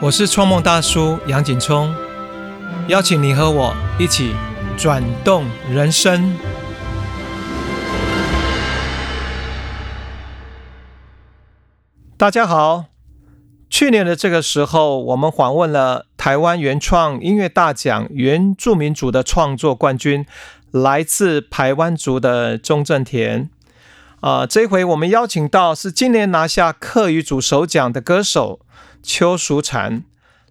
我是创梦大叔杨景聪，邀请你和我一起转动人生。大家好，去年的这个时候，我们访问了台湾原创音乐大奖原住民族的创作冠军，来自排湾族的钟正田。啊、这回我们邀请到是今年拿下客语组首奖的歌手邱淑婵，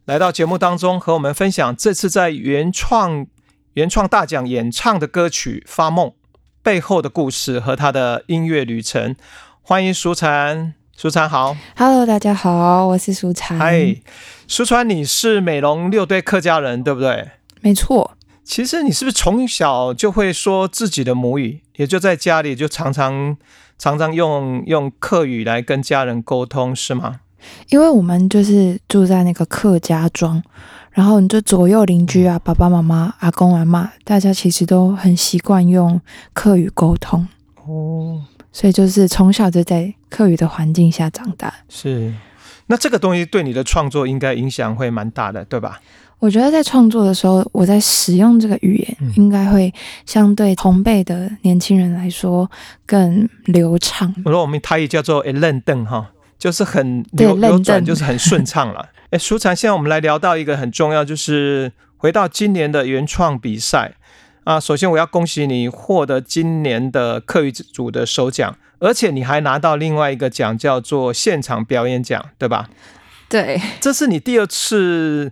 来到节目当中和我们分享这次在原创原创大奖演唱的歌曲《发梦》背后的故事和他的音乐旅程。欢迎淑婵，淑婵好。Hello，大家好，我是淑婵。嗨，淑婵，你是美容六队客家人，对不对？没错，其实你是不是从小就会说自己的母语，也就在家里就常常常常用用客语来跟家人沟通，是吗？因为我们就是住在那个客家庄，然后你就左右邻居啊，爸爸妈妈、阿公阿妈，大家其实都很习惯用客语沟通，哦，所以就是从小就在客语的环境下长大。是。那这个东西对你的创作应该影响会蛮大的，对吧？我觉得在创作的时候，我在使用这个语言嗯，应该会相对同辈的年轻人来说更流畅。我说我们台语叫做“诶愣瞪”哈，就是很流流转，就是很顺畅了。哎，舒婵，现在我们来聊到一个很重要，就是回到今年的原创比赛啊。首先我要恭喜你获得今年的课余组的首奖，而且你还拿到另外一个奖，叫做现场表演奖，对吧？对，这是你第二次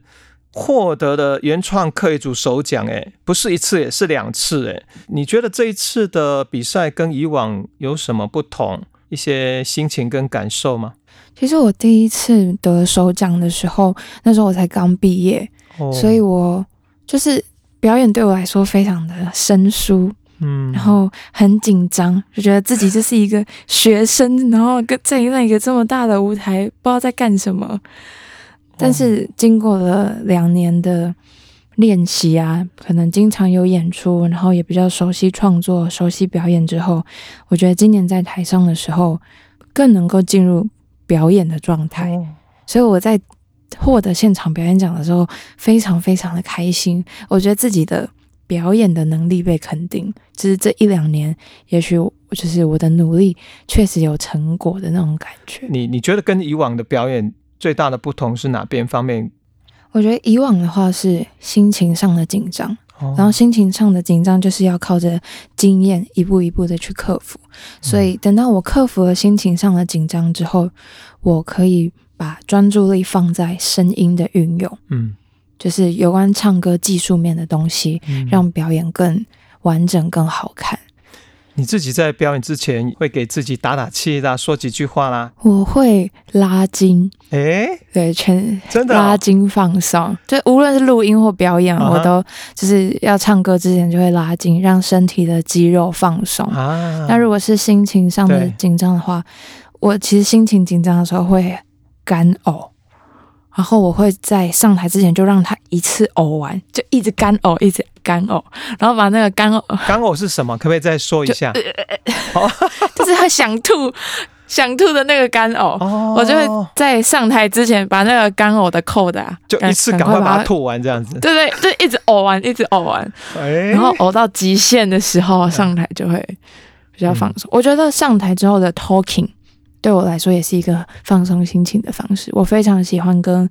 获得的原创课余组首奖，哎，不是一次，也是两次，哎，你觉得这一次的比赛跟以往有什么不同？一些心情跟感受吗？其实我第一次得首奖的时候，那时候我才刚毕业，哦所以我就是表演对我来说非常的生疏，嗯然后很紧张，就觉得自己就是一个学生，然后跟在那个这么大的舞台，不知道在干什么。但是经过了两年的练习啊，可能经常有演出，然后也比较熟悉创作、熟悉表演之后，我觉得今年在台上的时候更能够进入表演的状态。哦所以我在获得现场表演奖的时候，非常非常的开心。我觉得自己的表演的能力被肯定，就是这一两年，也许就是我的努力确实有成果的那种感觉。你你觉得跟以往的表演最大的不同是哪边方面？我觉得以往的话是心情上的紧张，哦然后心情上的紧张就是要靠着经验一步一步的去克服。所以等到我克服了心情上的紧张之后，我可以把专注力放在声音的运用。嗯，就是有关唱歌技术面的东西，嗯让表演更完整、更好看。你自己在表演之前会给自己打打气啦，说几句话啦。我会拉筋，哎，对，全真的哦拉筋放松。就无论是录音或表演，啊我都就是要唱歌之前就会拉筋，让身体的肌肉放松。啊，那如果是心情上的对。紧张的话，我其实心情紧张的时候会干呕，然后我会在上台之前就让他一次呕完，就一直干呕，一直干呕，然后把那个干呕干呕是什么？可不可以再说一下？就是他想吐、想吐的那个干呕。哦我就会在上台之前把那个干呕的扣的、啊，就一次赶快把把它。吐完，这样子。对对，就一直呕完，一直呕完，哎，然后呕到极限的时候，上台就会比较放松。我觉得上台之后的 talking 对我来说也是一个放松心情的方式。我非常喜欢跟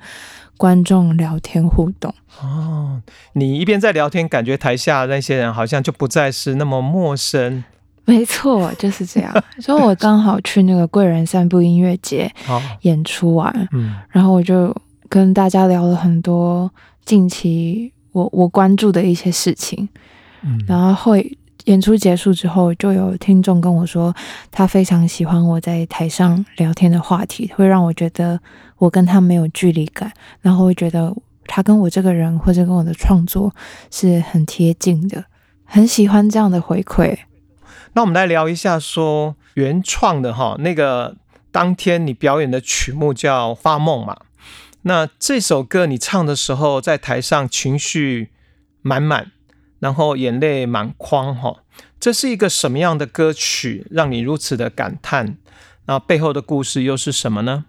观众聊天互动。哦，你一边在聊天，感觉台下那些人好像就不再是那么陌生。没错，就是这样。所以我刚好去那个贵人散步音乐节，演出完，嗯然后我就跟大家聊了很多近期我我关注的一些事情。嗯，然后会演出结束之后，就有听众跟我说，他非常喜欢我在台上聊天的话题，会让我觉得我跟他没有距离感，然后会觉得他跟我这个人或者跟我的创作是很贴近的，很喜欢这样的回馈。那我们来聊一下说原创的哈，那个当天你表演的曲目叫《发梦》嘛。那这首歌你唱的时候，在台上情绪满满，然后眼泪满眶哈。这是一个什么样的歌曲，让你如此的感叹？那背后的故事又是什么呢？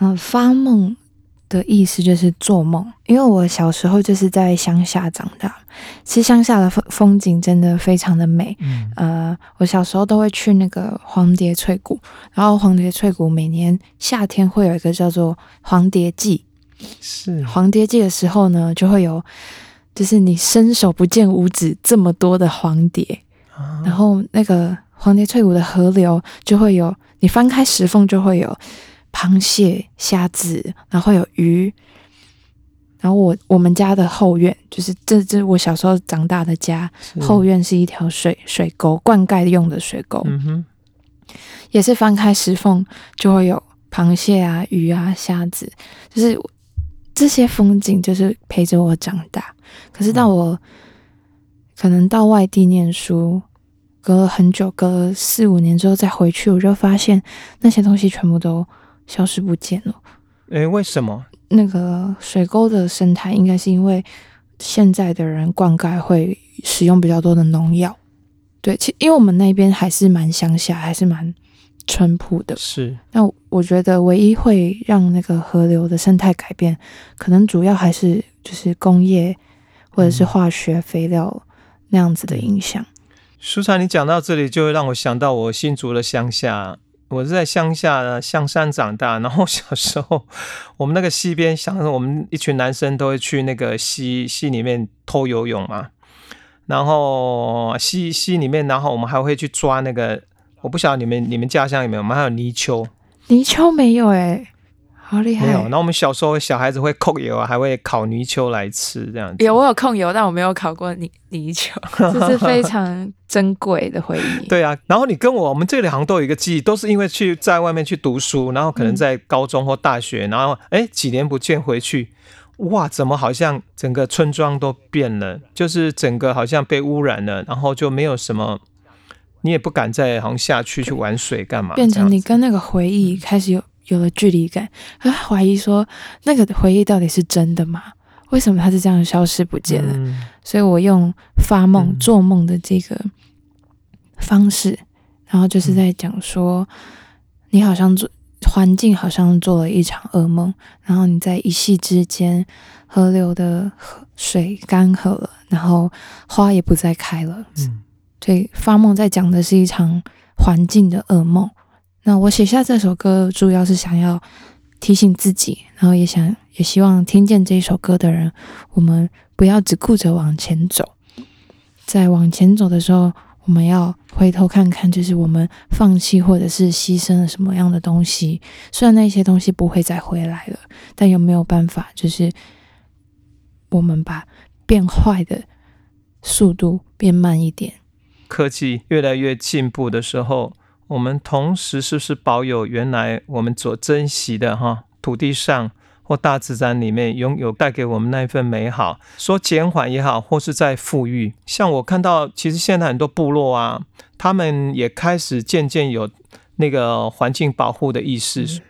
嗯、发梦的意思就是做梦，因为我小时候就是在乡下长大，其实乡下的风风景真的非常的美。嗯呃，我小时候都会去那个黄蝶翠谷，然后黄蝶翠谷每年夏天会有一个叫做黄蝶季，是黄蝶季的时候呢，就会有，就是你伸手不见五指这么多的黄蝶，啊。然后那个黄蝶翠谷的河流就会有，你翻开石缝就会有螃蟹、虾子，然后有鱼。然后我我们家的后院，就是这这是我小时候长大的家，后院是一条水水沟，灌溉用的水沟，嗯哼。也是翻开石缝就会有螃蟹啊、鱼啊、虾子，就是这些风景就是陪着我长大。可是到我、可能到外地念书，隔了很久，隔了四五年之后再回去，我就发现那些东西全部都消失不见了。诶，为什么？那个水沟的生态，应该是因为现在的人灌溉会使用比较多的农药。对，其因为我们那边还是蛮乡下，还是蛮淳朴的。是那我觉得唯一会让那个河流的生态改变，可能主要还是就是工业或者是化学肥料那样子的影响。舒畅，你讲到这里，就会让我想到我新竹的乡下。我是在乡下的，象山长大。然后 小时候，我们那个溪边，想我们一群男生都会去那个溪溪里面偷游泳嘛。然后溪溪里面，然后我们还会去抓那个，我不晓得你们你们家乡有没有，我们还有泥鳅，泥鳅没有哎、好厉害！没有。然后我们小时候小孩子会控油啊，还会烤泥鳅来吃这样子。有我有控油，但我没有烤过泥泥鳅，这是非常珍贵的回忆。对啊，然后你跟我，我们这里好像都有一个记忆，都是因为去在外面去读书，然后可能在高中或大学，然后哎几年不见回去，哇，怎么好像整个村庄都变了，就是整个好像被污染了，然后就没有什么，你也不敢再好像下去去玩水干嘛，变成你跟那个回忆开始有有了距离感，啊，怀疑说那个回忆到底是真的吗？为什么它是这样消失不见了？嗯。所以我用发梦、嗯做梦的这个方式，然后就是在讲说，你好像做环境好像做了一场噩梦，然后你在一夕之间，河流的水干涸了，然后花也不再开了，嗯所以发梦在讲的是一场环境的噩梦。那我写下这首歌，主要是想要提醒自己，然后也想也希望听见这一首歌的人，我们不要只顾着往前走，在往前走的时候，我们要回头看看，就是我们放弃或者是牺牲了什么样的东西。虽然那些东西不会再回来了，但有没有办法，就是我们把变坏的速度变慢一点？科技越来越进步的时候，我们同时是不是保有原来我们所珍惜的哈土地上或大自然里面拥有带给我们那一份美好？说减缓也好，或是在富裕。像我看到，其实现在很多部落啊，他们也开始渐渐有那个环境保护的意识。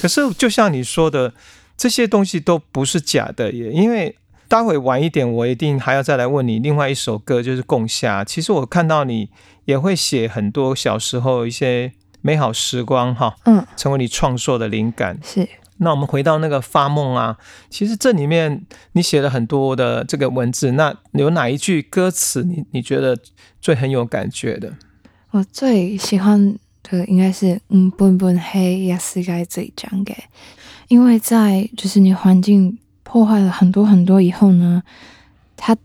可是就像你说的，这些东西都不是假的也，因为。待会晚一点，我一定还要再来问你另外一首歌，就是《共夏》。其实我看到你也会写很多小时候一些美好时光，哈，嗯，成为你创作的灵感。是那我们回到那个发梦啊，其实这里面你写了很多的这个文字，那有哪一句歌词你你觉得最很有感觉的？我最喜欢的应该是“嗯，笨笨黑也是该最讲给”，因为在就是你环境破坏了很多很多以后呢，他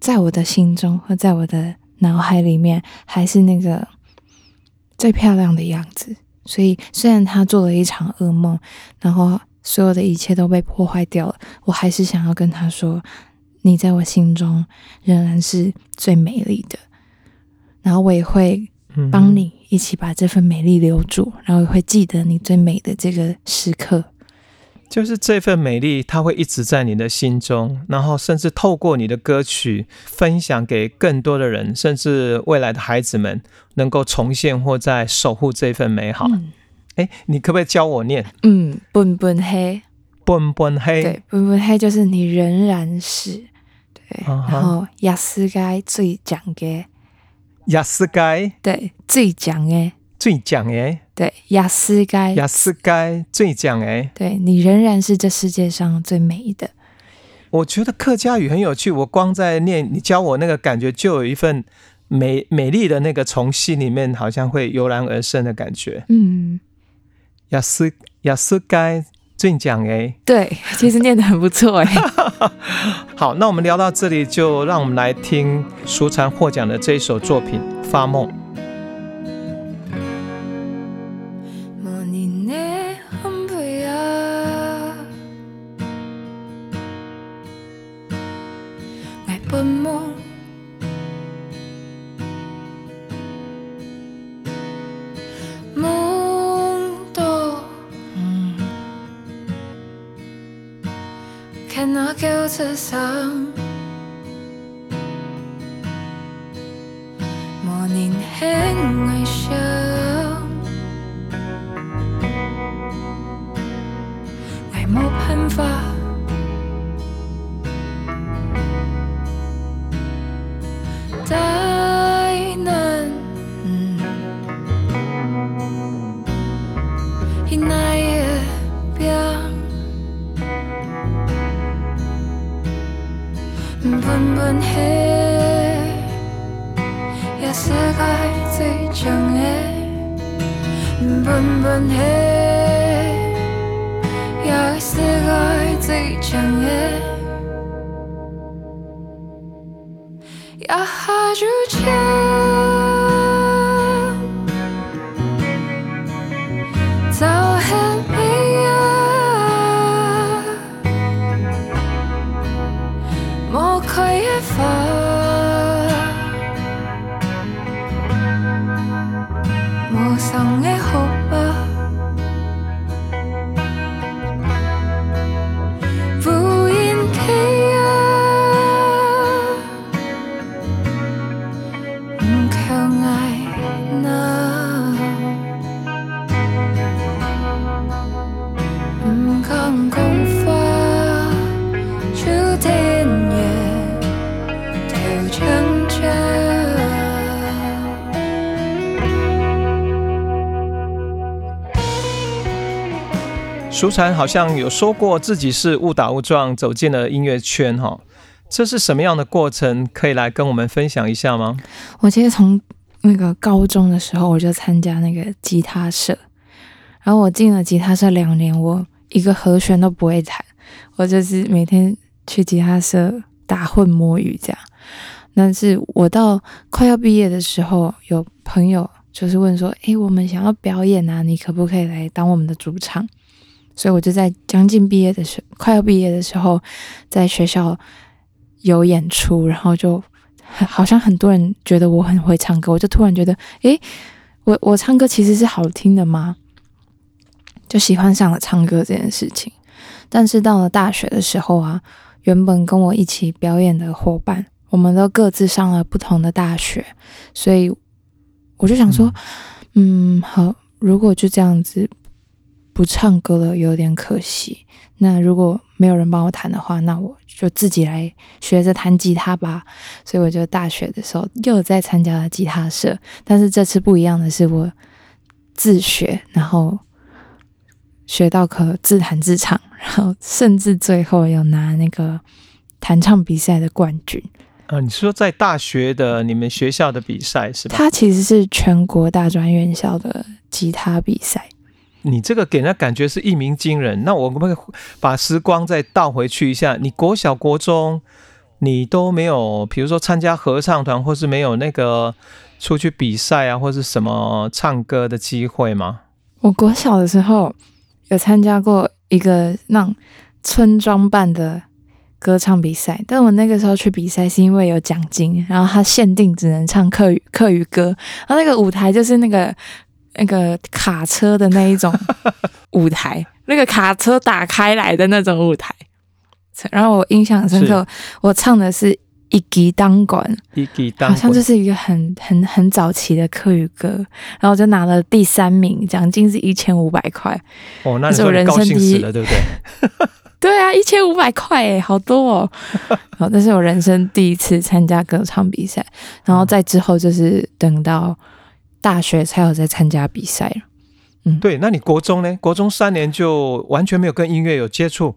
在我的心中和在我的脑海里面还是那个最漂亮的样子。所以虽然他做了一场噩梦，然后所有的一切都被破坏掉了，我还是想要跟他说：“你在我心中仍然是最美丽的。”然后我也会嗯帮你一起把这份美丽留住，然后也会记得你最美的这个时刻。就是这份美丽，它会一直在你的心中，然后甚至透过你的歌曲分享给更多的人，甚至未来的孩子们能够重现或在守护这份美好。嗯。哎、你可不可以教我念？嗯，笨笨黑，“笨笨黑。对，笨笨黑就是你仍然是。对，然后雅思该最讲嘅，雅思该？对，最讲嘅，最讲诶”？对，雅思该，雅思该最奖哎，对你仍然是这世界上最美的。我觉得客家语很有趣，我光在念你教我那个感觉，就有一份美美丽的那个从心里面好像会油然而生的感觉。嗯，雅思雅思该最奖哎，对，其实念得很不错哎。好，那我们聊到这里，就让我们来听舒禅获奖的这一首作品《发梦》。were more. Mundo. Mm. Cannot go to some. 快也发。舒禅好像有说过自己是误打误撞走进了音乐圈，哈，这是什么样的过程？可以来跟我们分享一下吗？我其实从那个高中的时候我就参加那个吉他社，然后我进了吉他社两年，我一个和弦都不会弹，我就是每天去吉他社打混摸鱼这样。但是我到快要毕业的时候，有朋友就是问说：“诶，我们想要表演啊，你可不可以来当我们的主唱？”所以我就在将近毕业的时，快要毕业的时候，在学校有演出，然后就好像很多人觉得我很会唱歌，我就突然觉得，诶，我我唱歌其实是好听的吗？就喜欢上了唱歌这件事情。但是到了大学的时候啊，原本跟我一起表演的伙伴，我们都各自上了不同的大学，所以我就想说，嗯，好，如果就这样子。不唱歌了，有点可惜。那如果没有人帮我弹的话，那我就自己来学着弹吉他吧。所以我就大学的时候又在参加了吉他社，但是这次不一样的是，我自学，然后学到可自弹自唱，然后甚至最后有拿那个弹唱比赛的冠军。啊，你说在大学的你们学校的比赛是吧？它其实是全国大专院校的吉他比赛。你这个给人感觉是一鸣惊人。那我可不可以把时光再倒回去一下？你国小、国中，你都没有，比如说参加合唱团，或是没有那个出去比赛啊，或是什么唱歌的机会吗？我国小的时候有参加过一个让村庄办的歌唱比赛，但我那个时候去比赛是因为有奖金，然后他限定只能唱客语客语歌，然后那个舞台就是那个。那个卡车的那一种 舞台，那个卡车打开来的那种舞台，然后我印象深刻，我唱的是一级当管，一级当，好像就是一个很很很早期的客语歌，然后就拿了第三名，奖金是一千五百块。哦，那是我人生第一了，对不对？对啊，一千五百块哎，好多哦。好，这是我人生第一次参加歌唱比赛，然后再之后就是等到。大学才有在参加比赛嗯，对，那你国中呢？国中三年就完全没有跟音乐有接触？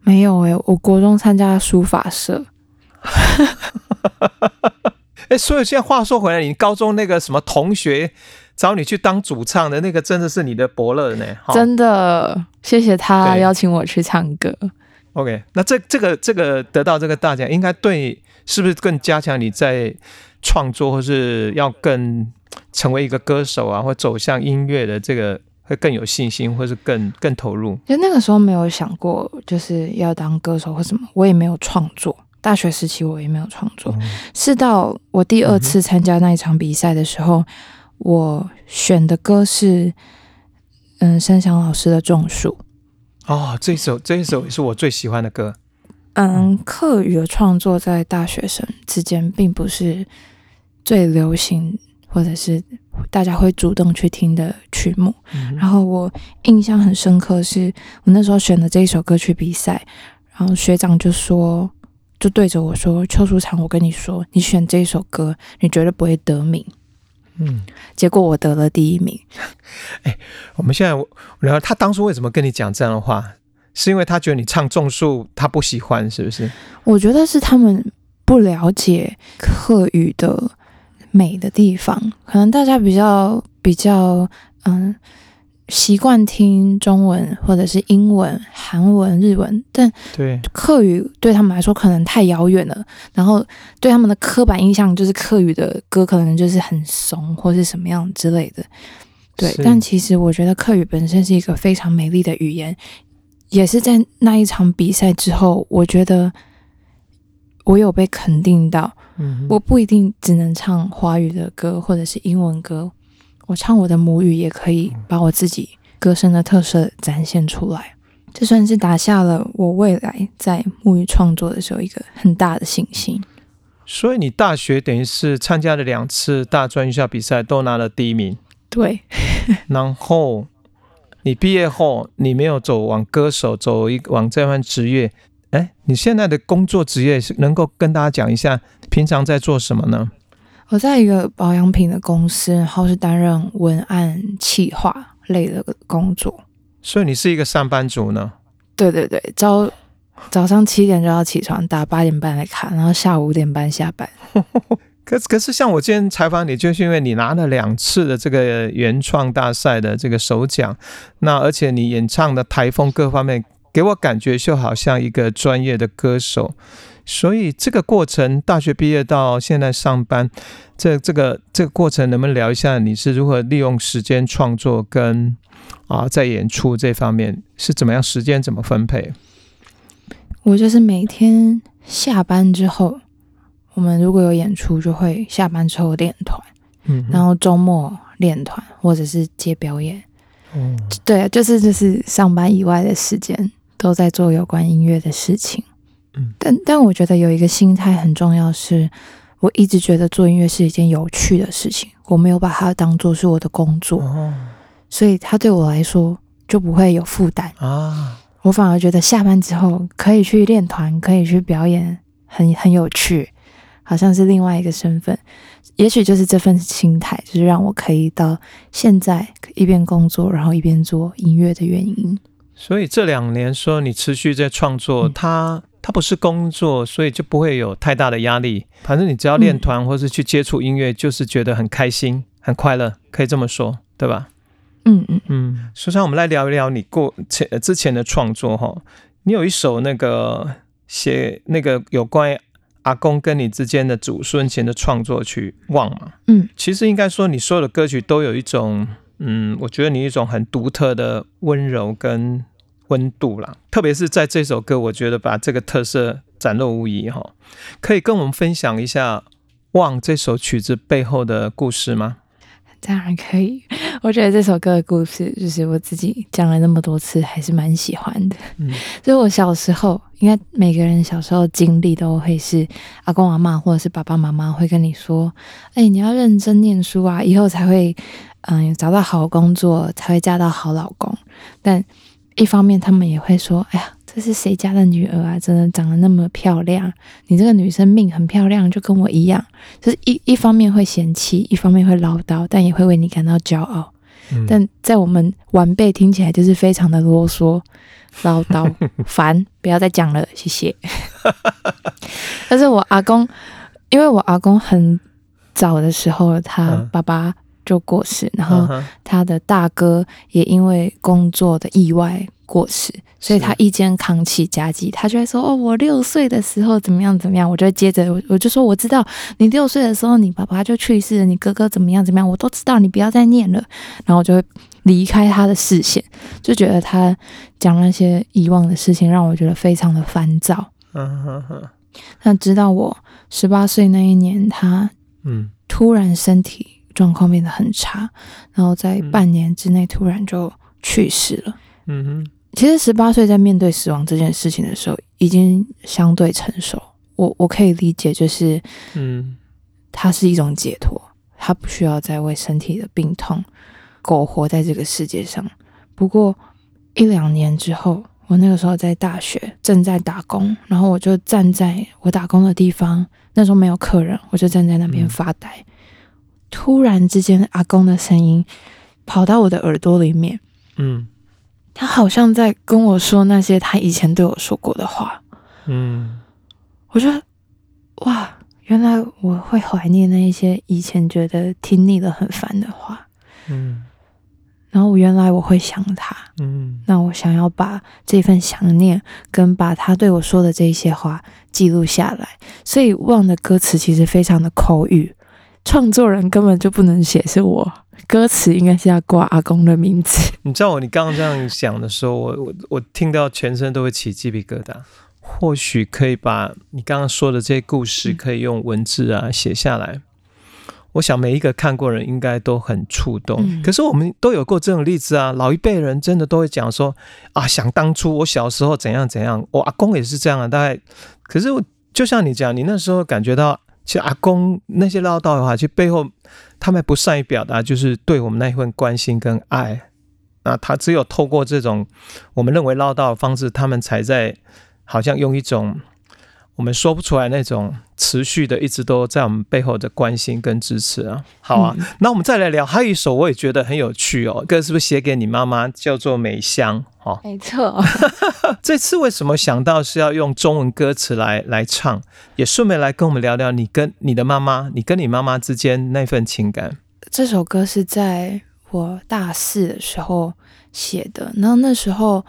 没有诶、我国中参加书法社，哎，所以现在话说回来，你高中那个什么同学找你去当主唱的那个，真的是你的伯乐呢？哈真的谢谢他邀请我去唱歌。OK，那这这个这个得到这个大奖，应该对是不是更加强你在创作，或是要更成为一个歌手啊，或走向音乐的这个会更有信心，或是更更投入？就那个时候没有想过就是要当歌手或什么，我也没有创作。大学时期我也没有创作，是到我第二次参加那一场比赛的时候，我选的歌是嗯山翔老师的《种树》。哦，这一首这一首也是我最喜欢的歌。嗯，课余的创作在大学生之间并不是最流行，或者是大家会主动去听的曲目。嗯然后我印象很深刻是，我那时候选的这一首歌去比赛，然后学长就说，就对着我说：“邱淑长，我跟你说，你选这一首歌，你绝对不会得名。嗯，”结果我得了第一名。哎我们现在，然后他当初为什么跟你讲这样的话？是因为他觉得你唱种树，他不喜欢，是不是？我觉得是他们不了解客语的美的地方，可能大家比较比较嗯习惯听中文或者是英文、韩文、日文，但对，客语对他们来说可能太遥远了，然后对他们的刻板印象就是客语的歌可能就是很怂或是什么样之类的。对，但其实我觉得客语本身是一个非常美丽的语言，也是在那一场比赛之后，我觉得我有被肯定到，嗯我不一定只能唱华语的歌或者是英文歌，我唱我的母语也可以把我自己歌声的特色展现出来。这算是打下了我未来在母语创作的时候一个很大的信心。所以你大学等于是参加了两次大专院校比赛，都拿了第一名。对，然后你毕业后，你没有走往歌手，走一往这份职业。哎，你现在的工作职业是能够跟大家讲一下，平常在做什么呢？我在一个保养品的公司，然后是担任文案企划类的工作。所以你是一个上班族呢？对对对，早早上七点就要起床，打八点半的卡，然后下午五点半下班。可可是像我今天采访你，就是因为你拿了两次的这个原创大赛的这个首奖，那而且你演唱的台风各方面，给我感觉就好像一个专业的歌手。所以这个过程，大学毕业到现在上班，这这个这个过程，能不能聊一下你是如何利用时间创作跟啊在演出这方面是怎么样时间怎么分配？我就是每天下班之后，我们如果有演出，就会下班之后练团，嗯然后周末练团或者是接表演。嗯对，就是就是上班以外的时间都在做有关音乐的事情。嗯，但但我觉得有一个心态很重要是，我一直觉得做音乐是一件有趣的事情，我没有把它当做是我的工作，哦所以它对我来说就不会有负担。啊，我反而觉得下班之后可以去练团，可以去表演，很很有趣，好像是另外一个身份。也许就是这份心态，就是让我可以到现在一边工作，然后一边做音乐的原因。所以这两年说你持续在创作，嗯它它不是工作，所以就不会有太大的压力。反正你只要练团或是去接触音乐，就是觉得很开心、很快乐，可以这么说，对吧？嗯嗯，嗯，说上我们来聊一聊你过前呃之前的创作哈。你有一首那个写那个有关于阿公跟你之间的祖孙情的创作曲《忘》嘛？嗯，其实应该说你所有的歌曲都有一种，嗯，我觉得你一种很独特的温柔跟温度啦。特别是在这首歌，我觉得把这个特色展露无遗哈。可以跟我们分享一下《望》这首曲子背后的故事吗？当然可以。我觉得这首歌的故事，就是我自己讲了那么多次，还是蛮喜欢的。嗯，就是我小时候，应该每个人小时候经历都会是阿公阿妈或者是爸爸妈妈会跟你说：“哎、你要认真念书啊，以后才会嗯找到好工作，才会嫁到好老公。”但一方面，他们也会说：“哎呀，这是谁家的女儿啊？真的长得那么漂亮，你这个女生命很漂亮，就跟我一样。”就是一一方面会嫌弃，一方面会唠叨，但也会为你感到骄傲。嗯但在我们晚辈听起来就是非常的啰嗦、唠叨、烦，不要再讲了，谢谢。但是我阿公，因为我阿公很早的时候，他嗯爸爸就过世，然后他的大哥也因为工作的意外过世，所以他一肩扛起家计，他就会说：“哦，我六岁的时候怎么样怎么样。”我就会接着我我就说：“我知道你六岁的时候，你爸爸就去世了，你哥哥怎么样怎么样，我都知道，你不要再念了。”然后我就会离开他的视线，就觉得他讲那些遗忘的事情，让我觉得非常的烦躁。嗯哼哼，那直到我十八岁那一年，他嗯突然身体状况变得很差，然后在嗯半年之内突然就去世了。嗯哼，其实十八岁在面对死亡这件事情的时候，已经相对成熟。我我可以理解，就是嗯它是一种解脱，他不需要再为身体的病痛苟活在这个世界上。不过一两年之后，我那个时候在大学正在打工，然后我就站在我打工的地方，那时候没有客人，我就站在那边嗯发呆。突然之间，阿公的声音跑到我的耳朵里面，嗯。他好像在跟我说那些他以前对我说过的话。嗯。我觉得，哇，原来我会怀念那一些以前觉得听腻了很烦的话。嗯。然后原来我会想他，嗯。那我想要把这份想念跟把他对我说的这一些话记录下来。所以忘的歌词其实非常的口语，创作人根本就不能写是我，歌词应该是要挂阿公的名字。你知道我，你刚刚这样讲的时候，我我我听到全身都会起鸡皮疙瘩。或许可以把你刚刚说的这些故事，嗯可以用文字啊写下来。我想每一个看过人应该都很触动。嗯可是我们都有过这种例子啊，老一辈人真的都会讲说啊，想当初我小时候怎样怎样，我阿公也是这样啊。大概，可是我就像你讲，你那时候感觉到，其实阿公那些唠叨的话，其实背后他们不善于表达，就是对我们那一份关心跟爱。那他只有透过这种我们认为唠叨的方式，他们才在好像用一种我们说不出来那种持续的，一直都在我们背后的关心跟支持啊。好啊，嗯那我们再来聊，还有一首我也觉得很有趣哦，歌是不是写给你妈妈，叫做《美香》哦。没错，这次为什么想到是要用中文歌词来来唱？也顺便来跟我们聊聊你跟你的妈妈，你跟你妈妈之间那份情感。这首歌是在我大四的时候写的，然后那时候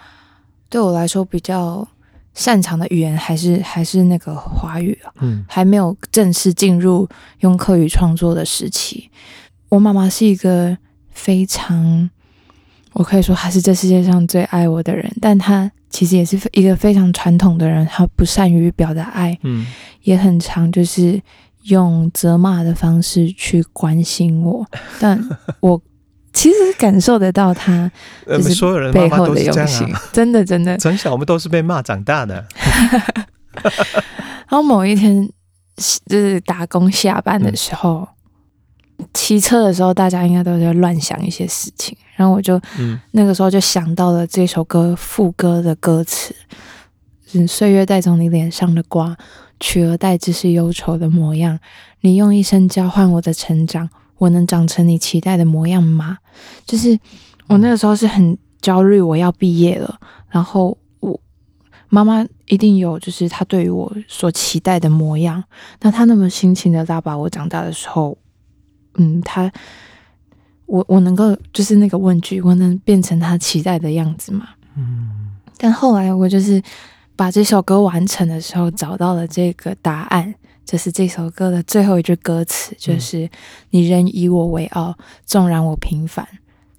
对我来说比较擅长的语言还是还是那个华语啊，嗯。还没有正式进入用客语创作的时期。我妈妈是一个非常，我可以说她是这世界上最爱我的人，但她其实也是一个非常传统的人，她不善于表达爱，嗯。也很常就是用责骂的方式去关心我，但我其实感受得到他呃，就是所有人背后的用心啊。，真的真的。从小我们都是被骂长大的。然后某一天就是打工下班的时候，骑车的时候，大家应该都在乱想一些事情，然后我就嗯那个时候就想到了这首歌副歌的歌词，是岁月带走你脸上的瓜，取而代之是忧愁的模样。你用一生交换我的成长，我能长成你期待的模样吗？就是我那个时候是很焦虑，我要毕业了，然后我妈妈一定有就是她对于我所期待的模样。那她那么辛勤的拉拔我长大的时候，嗯，她我我能够就是那个问句，我能变成她期待的样子吗？嗯但后来我就是把这首歌完成的时候，找到了这个答案，就是这首歌的最后一句歌词，就是“你仍以我为傲，纵然我平凡”。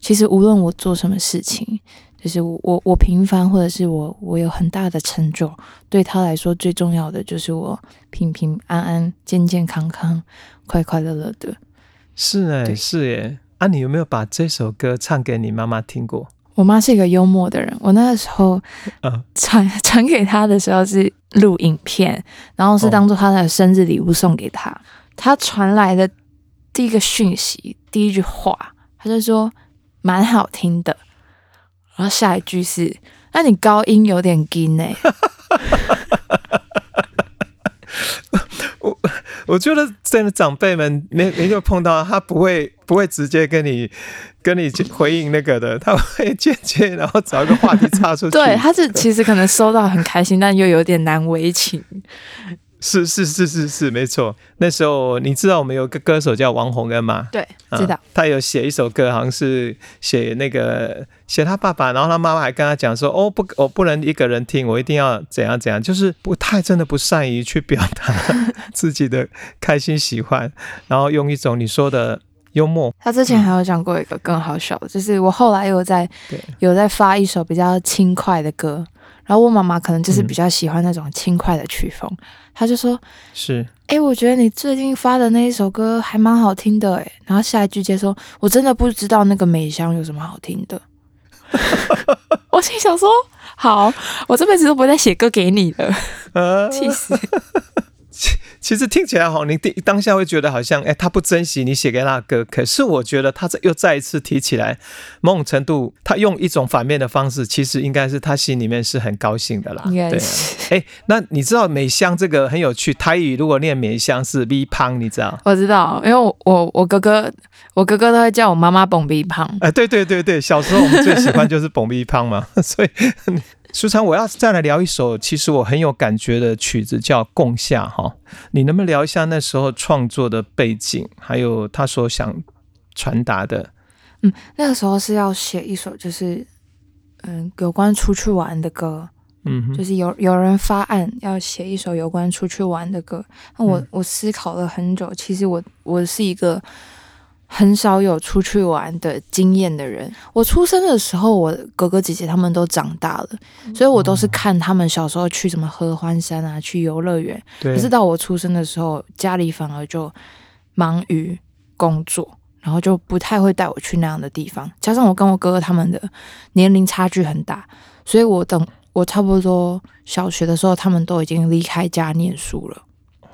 其实无论我做什么事情，就是我我我平凡，或者是我我有很大的成就，对他来说最重要的就是我平平安安、健健康康、快快乐乐的。是哎、对是耶。啊，你有没有把这首歌唱给你妈妈听过？我妈是一个幽默的人，我那个时候嗯。传 传给她的时候是录影片，然后是哦当做她的生日礼物送给她。她传来的第一个讯息，第一句话，她就说蛮好听的，然后下一句是，那你高音有点低呢、我 我觉得真的长辈们没没有碰到他不会不会直接跟你跟你回应那个的，他会间接然后找一个话题插出去。对，他是其实可能收到很开心，但又有点难为情。是是是是是，没错。那时候你知道我们有个歌手叫王洪恩吗？对，知道。他有写一首歌，好像是写那个写他爸爸，然后他妈妈还跟他讲说：“哦，不，我不能一个人听，我一定要怎样怎样。”就是不太真的不善于去表达 自己的开心喜欢，然后用一种你说的幽默。他之前还有讲过一个更好笑的，就是我后来有在有在发一首比较轻快的歌。然后我妈妈可能就是比较喜欢那种轻快的曲风，她就说：“是，哎，我觉得你最近发的那一首歌还蛮好听的，哎。”然后下一句接说：“我真的不知道那个美香有什么好听的。” 我心想说：“好，我这辈子都不会再写歌给你了。” 气死！其实听起来好，你当当下会觉得好像，哎，他不珍惜你写给他的歌。可是我觉得他这又再一次提起来，某种程度，他用一种反面的方式，其实应该是他心里面是很高兴的啦。应该是，哎，那你知道美香这个很有趣，台语如果念美香是 V 胖，你知道？我知道，因为我我我哥哥，我哥哥都会叫我妈妈蹦 V 胖。哎，对对对对，小时候我们最喜欢就是蹦 V 胖嘛，所以。苏昌，我要再来聊一首，其实我很有感觉的曲子，叫《共夏》哈。你能不能聊一下那时候创作的背景，还有他所想传达的？嗯，那个时候是要写一首，就是嗯，有关出去玩的歌。嗯，就是有有人发案要写一首有关出去玩的歌。那我我思考了很久，其实我我是一个。很少有出去玩的经验的人。我出生的时候，我哥哥姐姐他们都长大了，所以我都是看他们小时候去什么合欢山啊，去游乐园。可是到我出生的时候，家里反而就忙于工作，然后就不太会带我去那样的地方。加上我跟我哥哥他们的年龄差距很大，所以我等我差不多小学的时候，他们都已经离开家念书了。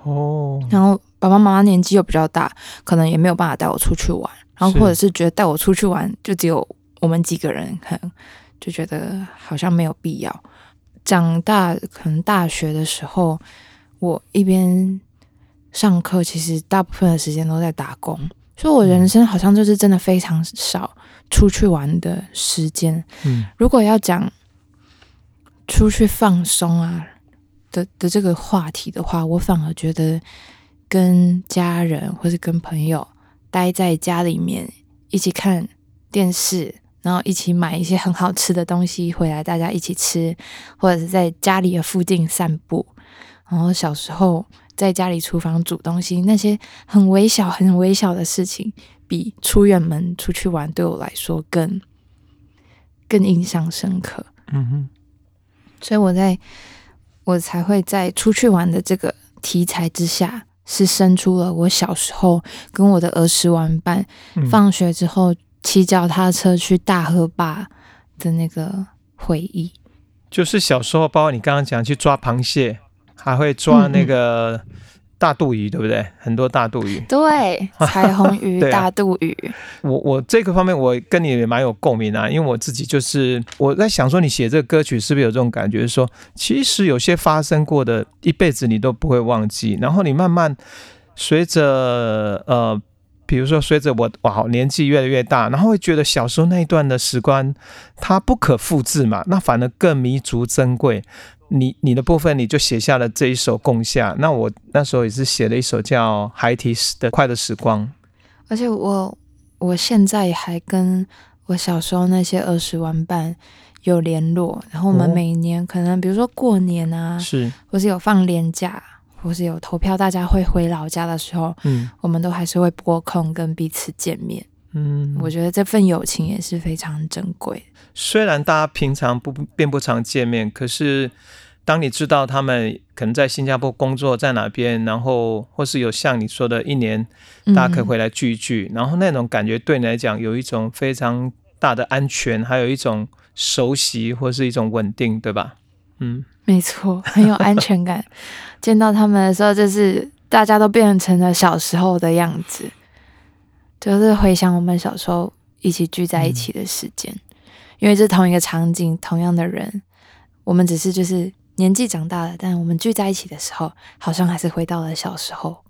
哦，然后。爸爸妈妈年纪又比较大，可能也没有办法带我出去玩，然后或者是觉得带我出去玩就只有我们几个人，可能就觉得好像没有必要。长大可能大学的时候，我一边上课，其实大部分的时间都在打工，所以我人生好像就是真的非常少出去玩的时间。嗯，如果要讲出去放松啊的的这个话题的话，我反而觉得。跟家人或是跟朋友待在家里面一起看电视，然后一起买一些很好吃的东西回来，大家一起吃，或者是在家里的附近散步。然后小时候在家里厨房煮东西，那些很微小、很微小的事情，比出远门出去玩对我来说更更印象深刻。嗯哼，所以我在我才会在出去玩的这个题材之下。是生出了我小时候跟我的儿时玩伴，放学之后骑脚踏车去大河坝的那个回忆。就是小时候，包括你刚刚讲去抓螃蟹，还会抓那个。大肚鱼对不对？很多大肚鱼，对，彩虹鱼、大肚鱼。我我这个方面我跟你也蛮有共鸣啊，因为我自己就是我在想说，你写这个歌曲是不是有这种感觉？说其实有些发生过的，一辈子你都不会忘记。然后你慢慢随着呃，比如说随着我哇年纪越来越大，然后会觉得小时候那一段的时光它不可复制嘛，那反而更弥足珍贵。你你的部分你就写下了这一首《共夏》，那我那时候也是写了一首叫《孩提的快乐时光》，而且我我现在还跟我小时候那些儿时玩伴有联络，然后我们每年可能比如说过年啊，是或是有放年假，或是有投票，大家会回老家的时候，嗯，我们都还是会拨空跟彼此见面，嗯，我觉得这份友情也是非常珍贵。虽然大家平常不并不常见面，可是。当你知道他们可能在新加坡工作在哪边，然后或是有像你说的一年，大家可以回来聚一聚，然后那种感觉对你来讲有一种非常大的安全，还有一种熟悉或是一种稳定，对吧？嗯，没错，很有安全感。见到他们的时候，就是大家都变成了小时候的样子，就是回想我们小时候一起聚在一起的时间，因为是同一个场景，同样的人，我们只是就是。年纪长大了，但我们聚在一起的时候，好像还是回到了小时候。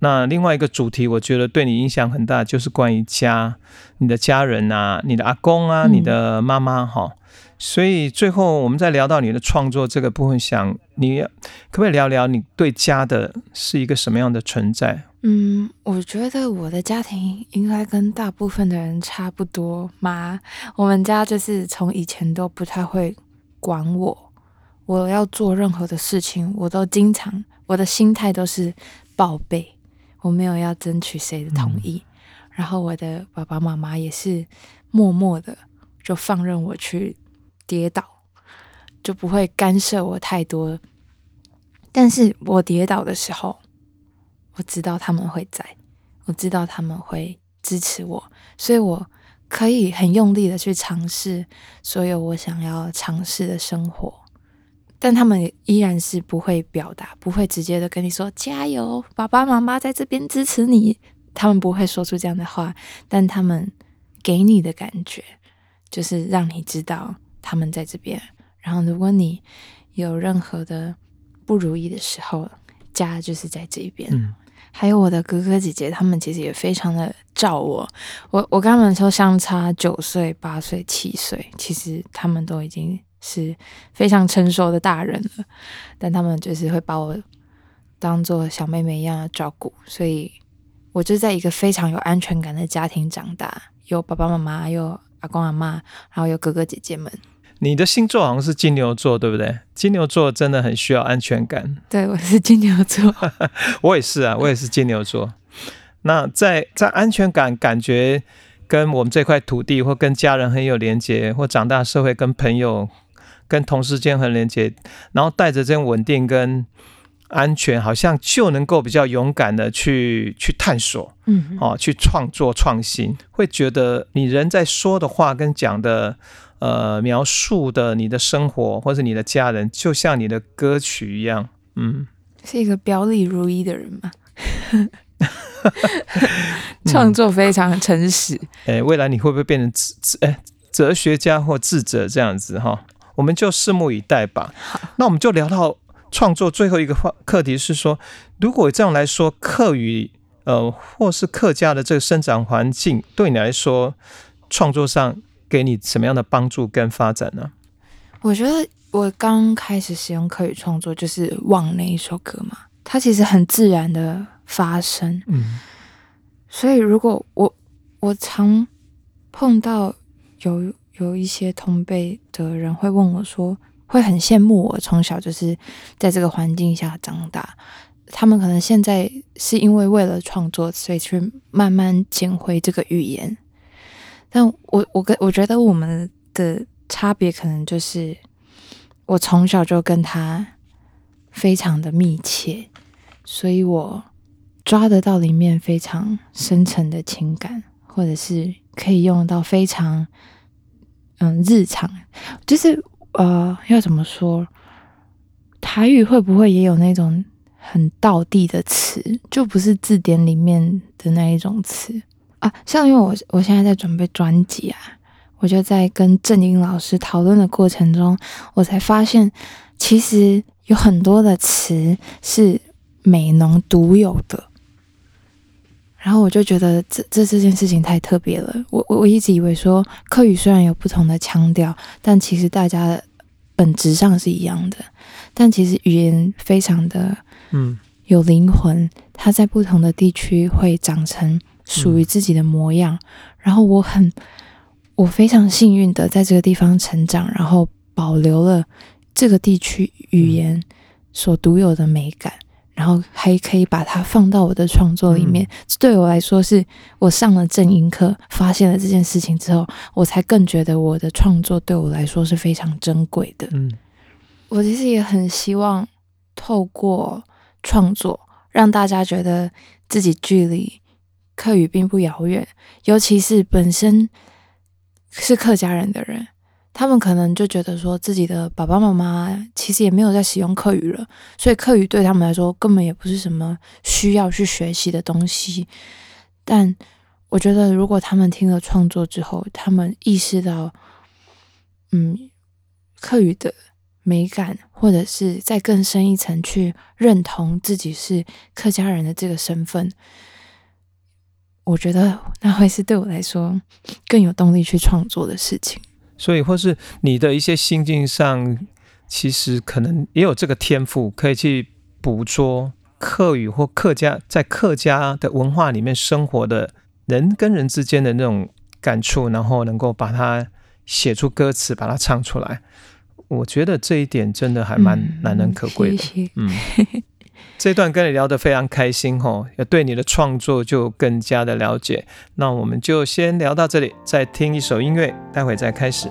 那另外一个主题，我觉得对你影响很大，就是关于家，你的家人啊，你的阿公啊，嗯你的妈妈哈。所以最后我们再聊到你的创作这个部分，想你可不可以聊聊你对家的是一个什么样的存在？嗯，我觉得我的家庭应该跟大部分的人差不多嘛。我们家就是从以前都不太会管我，我要做任何的事情，我都经常我的心态都是报备，我没有要争取谁的同意。然后我的爸爸妈妈也是默默的就放任我去跌倒，就不会干涉我太多。但是我跌倒的时候，我知道他们会在，我知道他们会支持我，所以我可以很用力的去尝试所有我想要尝试的生活。但他们依然是不会表达，不会直接的跟你说加油，爸爸妈妈在这边支持你。他们不会说出这样的话，但他们给你的感觉就是让你知道他们在这边。然后，如果你有任何的不如意的时候，家就是在这边。嗯还有我的哥哥姐姐，他们其实也非常的照我。我我跟他们说相差九岁、八岁、七岁，其实他们都已经是非常成熟的大人了，但他们就是会把我当做小妹妹一样的照顾，所以我就在一个非常有安全感的家庭长大，有爸爸妈妈，有阿公阿妈，然后有哥哥姐姐们。你的星座好像是金牛座，对不对？金牛座真的很需要安全感。对，我是金牛座。我也是啊，我也是金牛座。那在在安全感感觉跟我们这块土地或跟家人很有连接，或长大社会跟朋友、跟同事间很连接，然后带着这种稳定跟安全，好像就能够比较勇敢的去去探索嗯，哦，去创作创新，会觉得你人在说的话跟讲的。呃，描述的你的生活或者你的家人，就像你的歌曲一样，嗯，是一个表里如一的人嘛。创作非常诚实，哎，未来你会不会变成智智哎哲学家或智者这样子哈？我们就拭目以待吧。那我们就聊到创作最后一个话课题是说，如果这样来说，客语呃或是客家的这个生长环境，对你来说创作上给你什么样的帮助跟发展呢？我觉得我刚开始使用客语创作就是《忘》那一首歌嘛，它其实很自然的发生，嗯所以如果我我常碰到有有一些同辈的人会问我说，会很羡慕我从小就是在这个环境下长大。他们可能现在是因为为了创作，所以去慢慢捡回这个语言。但我我跟我觉得我们的差别可能就是，我从小就跟他非常的密切，所以我抓得到里面非常深层的情感，或者是可以用到非常嗯日常，就是呃要怎么说，台语会不会也有那种很道地的词，就不是字典里面的那一种词啊？像因为我我现在在准备专辑啊，我就在跟郑英老师讨论的过程中，我才发现其实有很多的词是美浓独有的。然后我就觉得这这这件事情太特别了。我我我一直以为说客语虽然有不同的腔调，但其实大家本质上是一样的。但其实语言非常的嗯有灵魂，它在不同的地区会长成属于自己的模样。然后我很我非常幸运的在这个地方成长，然后保留了这个地区语言所独有的美感。然后还可以把它放到我的创作里面，这对我来说是我上了正音课，发现了这件事情之后，我才更觉得我的创作对我来说是非常珍贵的。嗯我其实也很希望透过创作，让大家觉得自己距离客语并不遥远，尤其是本身是客家人的人。他们可能就觉得说自己的爸爸妈妈其实也没有在使用客语了，所以客语对他们来说根本也不是什么需要去学习的东西。但我觉得，如果他们听了创作之后，他们意识到，嗯，客语的美感，或者是再更深一层去认同自己是客家人的这个身份，我觉得那会是对我来说更有动力去创作的事情。所以，或是你的一些心境上，其实可能也有这个天赋，可以去捕捉客语或客家在客家的文化里面生活的人跟人之间的那种感触，然后能够把它写出歌词，把它唱出来。我觉得这一点真的还蛮难能可贵的。嗯，这段跟你聊得非常开心哦，也对你的创作就更加的了解。那我们就先聊到这里，再听一首音乐，待会再开始。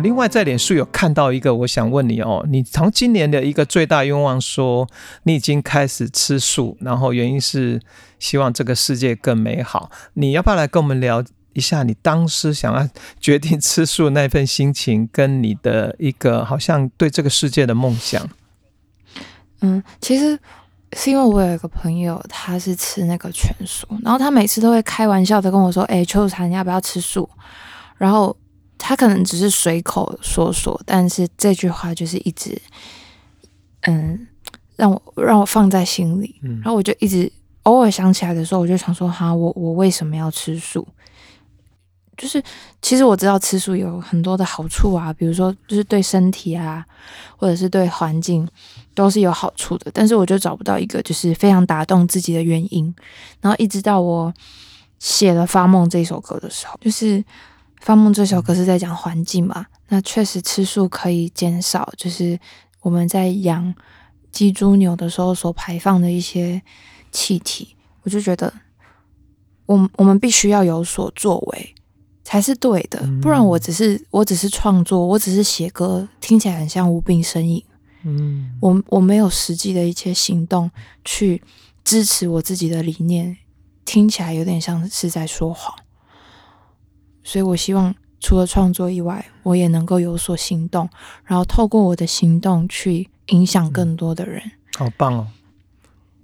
另外在脸书有看到一个，我想问你哦，你从今年的一个最大愿望说你已经开始吃素，然后原因是希望这个世界更美好。你要不要来跟我们聊一下你当时想要决定吃素那份心情，跟你的一个好像对这个世界的梦想？嗯，其实是因为我有一个朋友，他是吃那个全素，然后他每次都会开玩笑的跟我说：“哎，邱产，你要不要吃素？”然后。他可能只是随口说说，但是这句话就是一直，嗯，让我让我放在心里。然后我就一直偶尔想起来的时候，我就想说：哈，我我为什么要吃素？就是其实我知道吃素有很多的好处啊，比如说就是对身体啊，或者是对环境都是有好处的。但是我就找不到一个就是非常打动自己的原因。然后一直到我写了《发梦》这首歌的时候，就是。发梦这首歌是在讲环境嘛？那确实吃素可以减少，就是我们在养鸡、猪、牛的时候所排放的一些气体。我就觉得，我我们必须要有所作为才是对的，不然我只是我只是创作，我只是写歌，听起来很像无病呻吟。嗯，我我没有实际的一些行动去支持我自己的理念，听起来有点像是在说谎。所以，我希望除了创作以外，我也能够有所行动，然后透过我的行动去影响更多的人。好棒哦！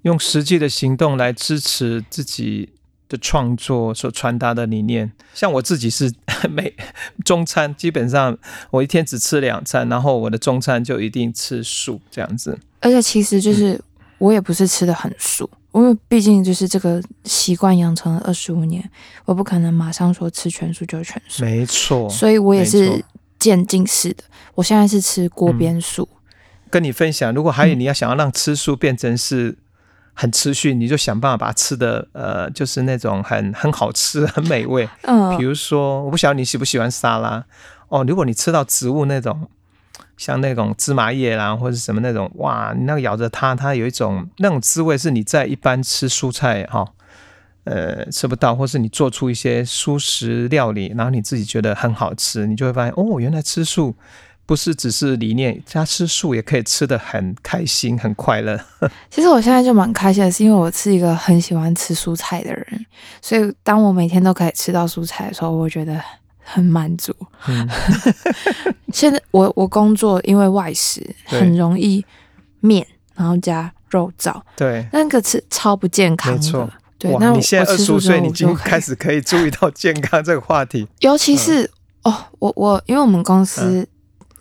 用实际的行动来支持自己的创作所传达的理念。像我自己是 每中餐基本上我一天只吃两餐，然后我的中餐就一定吃素这样子。而且，其实就是我也不是吃的很素。因为毕竟就是这个习惯养成了二十五年，我不可能马上说吃全素就全素。没错，所以我也是渐进式的。我现在是吃锅边素。跟你分享，如果还有你要想要让吃素变成是很持续，你就想办法把它吃的呃，就是那种很很好吃、很美味。嗯，比如说，我不晓得你喜不喜欢沙拉哦。如果你吃到植物那种。像那种芝麻叶啦，或者什么那种，哇，你那个咬着它，它有一种那种滋味，是你在一般吃蔬菜哈，呃，吃不到，或是你做出一些蔬食料理，然后你自己觉得很好吃，你就会发现，哦，原来吃素不是只是理念，加吃素也可以吃的很开心、很快乐。其实我现在就蛮开心的，是因为我是一个很喜欢吃蔬菜的人，所以当我每天都可以吃到蔬菜的时候，我觉得。很满足。现在我我工作，因为外食很容易面，然后加肉燥，对，那个是超不健康的。对，那你现在二十五岁，你已经开始可以注意到健康这个话题。尤其是哦，我我因为我们公司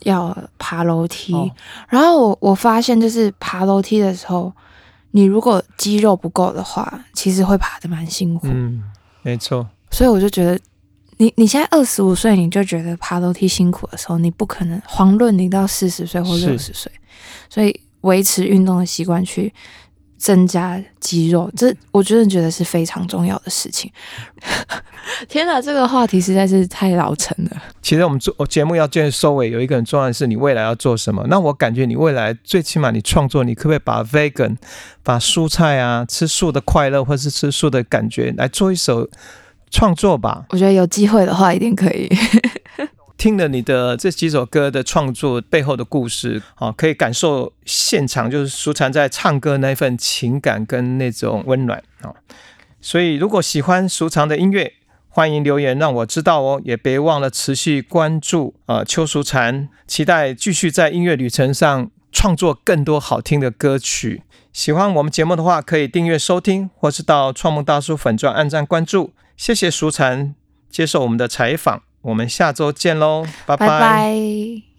要爬楼梯，哦。然后我我发现就是爬楼梯的时候，你如果肌肉不够的话，其实会爬得蛮辛苦。嗯，没错，所以我就觉得，你你现在二十五岁，你就觉得爬楼梯辛苦的时候，你不可能遑论你到四十岁或是六十岁，所以维持运动的习惯去增加肌肉，这我真的觉得是非常重要的事情。天哪，这个话题实在是太老成了。其实我们做节目要见收尾，有一个很重要的是你未来要做什么。那我感觉你未来最起码你创作，你可不可以把 vegan、把蔬菜啊、吃素的快乐，或是吃素的感觉来做一首创作吧？我觉得有机会的话，一定可以。听了你的这几首歌的创作背后的故事，啊，可以感受现场就是舒禅在唱歌那份情感跟那种温暖啊。所以如果喜欢舒禅的音乐，欢迎留言让我知道哦，也别忘了持续关注呃邱淑禅，期待继续在音乐旅程上创作更多好听的歌曲。喜欢我们节目的话，可以订阅收听，或是到创梦大叔粉钻按赞关注。谢谢淑禅接受我们的采访，我们下周见喽，拜拜。